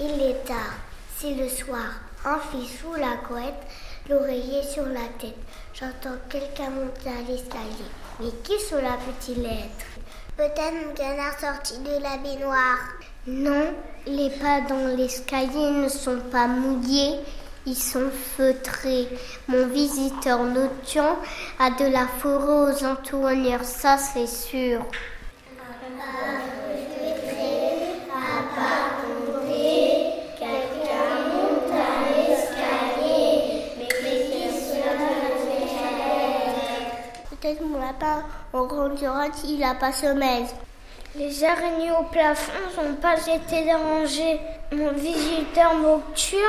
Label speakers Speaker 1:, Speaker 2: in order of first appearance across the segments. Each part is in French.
Speaker 1: Il est tard, c'est le soir. Un sous la couette, l'oreiller sur la tête. J'entends quelqu'un monter à l'escalier. Mais qui cela peut-il être Peut-être mon canard sorti de la baignoire. Non, les pas dans l'escalier ne sont pas mouillés, ils sont feutrés. Mon visiteur nocturne a de la forêt aux entournures, ça c'est sûr. Peut-être mon lapin en grandira s'il n'a pas sommeil.
Speaker 2: Les araignées au plafond n'ont pas été dérangées. Mon visiteur nocturne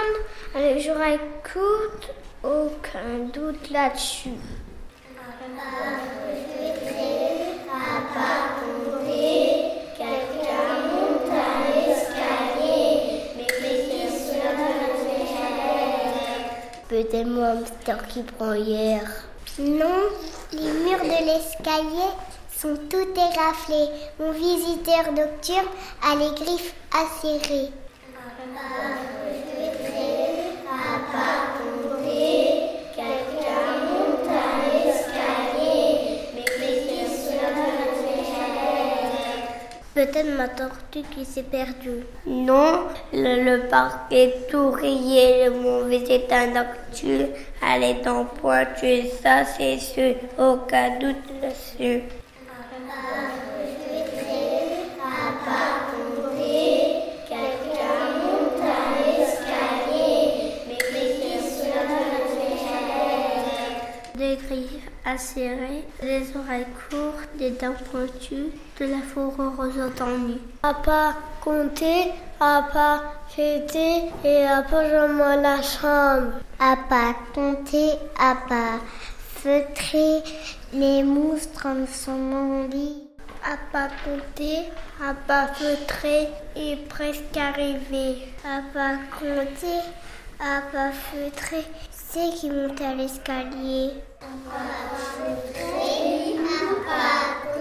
Speaker 2: a les oreilles aucun doute là-dessus.
Speaker 1: Peut-être mon hamster qui prend hier. Non, les murs de l'escalier sont tout éraflés. Mon visiteur nocturne a les griffes acérées. Peut-être ma tortue qui s'est perdue.
Speaker 3: Non, le, le parc est tout rayé, le mauvais état nocturne, elle est en pointure, ça c'est sûr, aucun doute là-dessus.
Speaker 2: Des griffes acérées, des oreilles courtes, des dents pointues, de la fourrure aux entendues.
Speaker 1: À pas compter, à pas fêter et à pas dans la chambre. À pas compter, à pas feutrer, les monstres en sont mon lit. À pas compter, à pas feutrer et presque arrivé. À pas compter, à pas feutrer, c'est qui monte à l'escalier. Un papa, un Papa,